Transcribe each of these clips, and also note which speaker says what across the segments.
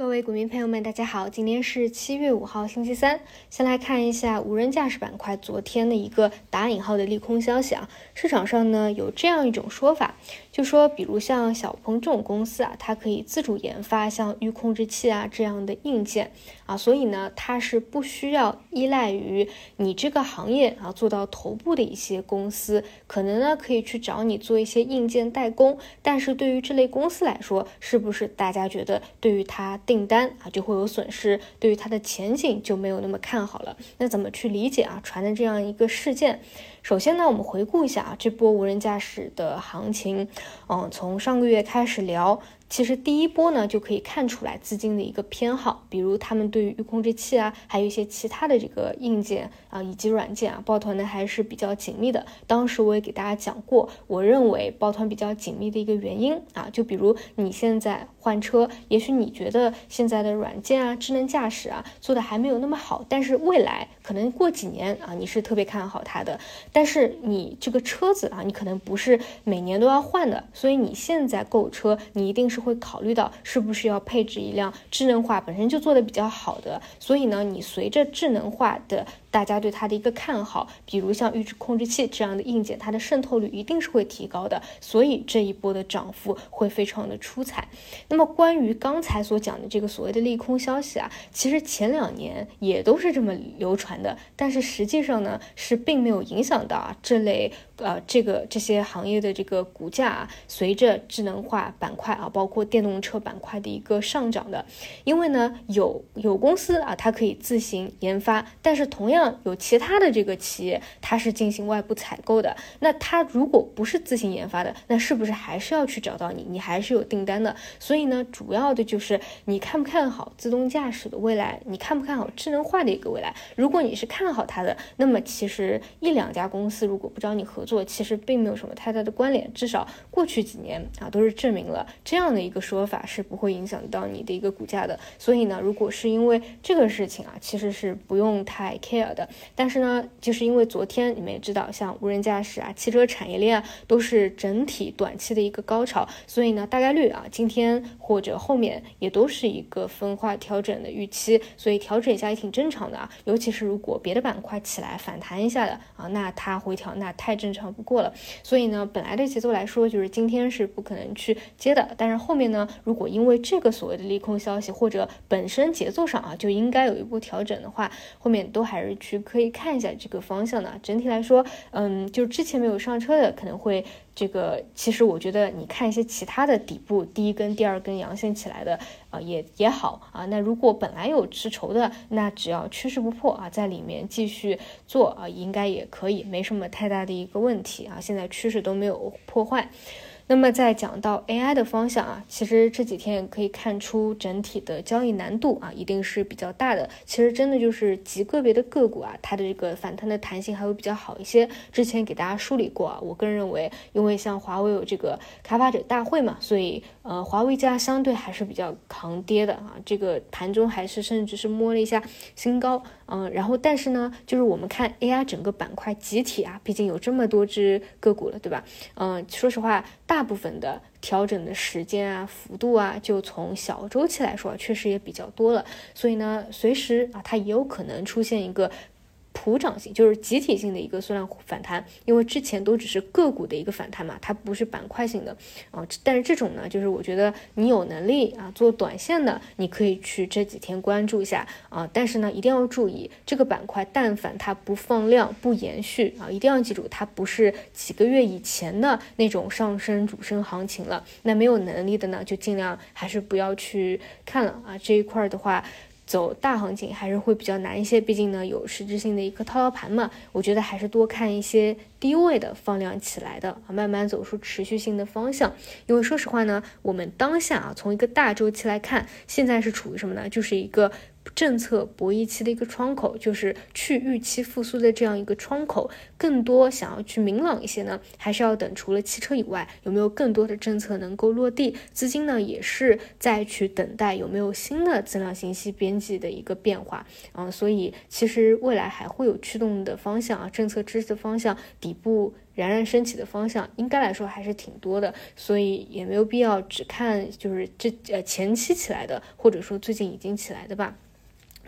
Speaker 1: 各位股民朋友们，大家好，今天是七月五号，星期三。先来看一下无人驾驶板块昨天的一个打引号的利空消息啊。市场上呢有这样一种说法，就说比如像小鹏这种公司啊，它可以自主研发像域控制器啊这样的硬件啊，所以呢它是不需要依赖于你这个行业啊做到头部的一些公司，可能呢可以去找你做一些硬件代工。但是对于这类公司来说，是不是大家觉得对于它？订单啊就会有损失，对于它的前景就没有那么看好了。那怎么去理解啊传的这样一个事件？首先呢，我们回顾一下啊这波无人驾驶的行情，嗯，从上个月开始聊。其实第一波呢，就可以看出来资金的一个偏好，比如他们对于预控制器啊，还有一些其他的这个硬件啊，以及软件啊，抱团呢还是比较紧密的。当时我也给大家讲过，我认为抱团比较紧密的一个原因啊，就比如你现在换车，也许你觉得现在的软件啊、智能驾驶啊做的还没有那么好，但是未来可能过几年啊，你是特别看好它的。但是你这个车子啊，你可能不是每年都要换的，所以你现在购车，你一定是。会考虑到是不是要配置一辆智能化本身就做的比较好的，所以呢，你随着智能化的。大家对它的一个看好，比如像预制控制器这样的硬件，它的渗透率一定是会提高的，所以这一波的涨幅会非常的出彩。那么关于刚才所讲的这个所谓的利空消息啊，其实前两年也都是这么流传的，但是实际上呢是并没有影响到啊这类呃这个这些行业的这个股价啊，随着智能化板块啊，包括电动车板块的一个上涨的，因为呢有有公司啊，它可以自行研发，但是同样。有其他的这个企业，它是进行外部采购的。那它如果不是自行研发的，那是不是还是要去找到你？你还是有订单的。所以呢，主要的就是你看不看好自动驾驶的未来？你看不看好智能化的一个未来？如果你是看好它的，那么其实一两家公司如果不找你合作，其实并没有什么太大的关联。至少过去几年啊，都是证明了这样的一个说法是不会影响到你的一个股价的。所以呢，如果是因为这个事情啊，其实是不用太 care。的，但是呢，就是因为昨天你们也知道，像无人驾驶啊、汽车产业链啊，都是整体短期的一个高潮，所以呢，大概率啊，今天或者后面也都是一个分化调整的预期，所以调整一下也挺正常的啊。尤其是如果别的板块起来反弹一下的啊，那它回调那太正常不过了。所以呢，本来的节奏来说，就是今天是不可能去接的，但是后面呢，如果因为这个所谓的利空消息或者本身节奏上啊就应该有一波调整的话，后面都还是。去可以看一下这个方向的，整体来说，嗯，就之前没有上车的可能会这个，其实我觉得你看一些其他的底部第一根、第二根阳线起来的啊，也也好啊。那如果本来有吃筹的，那只要趋势不破啊，在里面继续做啊，应该也可以，没什么太大的一个问题啊。现在趋势都没有破坏。那么再讲到 AI 的方向啊，其实这几天也可以看出整体的交易难度啊，一定是比较大的。其实真的就是极个别的个股啊，它的这个反弹的弹性还会比较好一些。之前给大家梳理过啊，我个人认为，因为像华为有这个开发者大会嘛，所以呃，华为家相对还是比较抗跌的啊。这个盘中还是甚至是摸了一下新高，嗯，然后但是呢，就是我们看 AI 整个板块集体啊，毕竟有这么多只个股了，对吧？嗯，说实话大。部分的调整的时间啊、幅度啊，就从小周期来说，确实也比较多了。所以呢，随时啊，它也有可能出现一个。普涨性就是集体性的一个缩量反弹，因为之前都只是个股的一个反弹嘛，它不是板块性的啊。但是这种呢，就是我觉得你有能力啊做短线的，你可以去这几天关注一下啊。但是呢，一定要注意这个板块，但凡它不放量、不延续啊，一定要记住它不是几个月以前的那种上升主升行情了。那没有能力的呢，就尽量还是不要去看了啊。这一块的话。走大行情还是会比较难一些，毕竟呢有实质性的一个套牢盘嘛。我觉得还是多看一些低位的放量起来的，慢慢走出持续性的方向。因为说实话呢，我们当下啊从一个大周期来看，现在是处于什么呢？就是一个。政策博弈期的一个窗口，就是去预期复苏的这样一个窗口。更多想要去明朗一些呢，还是要等除了汽车以外，有没有更多的政策能够落地？资金呢，也是在去等待有没有新的增量信息边际的一个变化啊。所以其实未来还会有驱动的方向啊，政策支持的方向，底部冉冉升起的方向，应该来说还是挺多的。所以也没有必要只看就是这呃前期起来的，或者说最近已经起来的吧。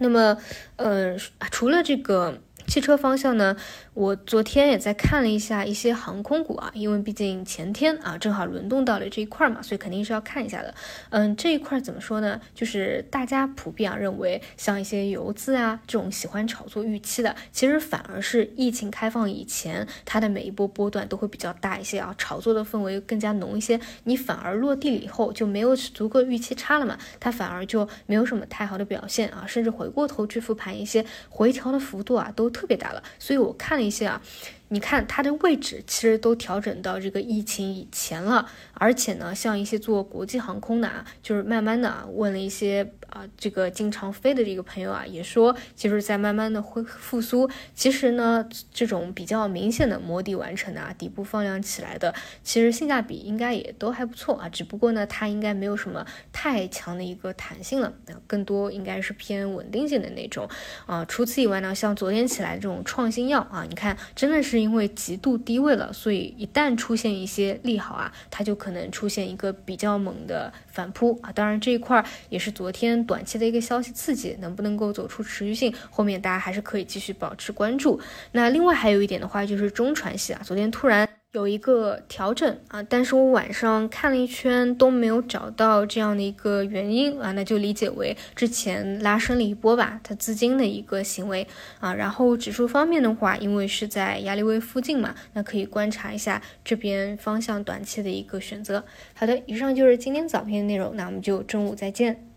Speaker 1: 那么，呃，除了这个。汽车方向呢，我昨天也在看了一下一些航空股啊，因为毕竟前天啊正好轮动到了这一块嘛，所以肯定是要看一下的。嗯，这一块怎么说呢？就是大家普遍啊认为，像一些游资啊这种喜欢炒作预期的，其实反而是疫情开放以前，它的每一波波段都会比较大一些啊，炒作的氛围更加浓一些。你反而落地了以后就没有足够预期差了嘛，它反而就没有什么太好的表现啊，甚至回过头去复盘一些回调的幅度啊都。特别大了，所以我看了一些啊，你看它的位置其实都调整到这个疫情以前了，而且呢，像一些做国际航空的啊，就是慢慢的啊，问了一些。啊，这个经常飞的这个朋友啊，也说，就是在慢慢的恢复苏。其实呢，这种比较明显的摸底完成的啊，底部放量起来的，其实性价比应该也都还不错啊。只不过呢，它应该没有什么太强的一个弹性了，更多应该是偏稳定性的那种啊。除此以外呢，像昨天起来这种创新药啊，你看真的是因为极度低位了，所以一旦出现一些利好啊，它就可能出现一个比较猛的反扑啊。当然这一块也是昨天。短期的一个消息刺激能不能够走出持续性，后面大家还是可以继续保持关注。那另外还有一点的话，就是中船系啊，昨天突然。有一个调整啊，但是我晚上看了一圈都没有找到这样的一个原因啊，那就理解为之前拉升了一波吧，它资金的一个行为啊。然后指数方面的话，因为是在压力位附近嘛，那可以观察一下这边方向短期的一个选择。好的，以上就是今天早评的内容，那我们就中午再见。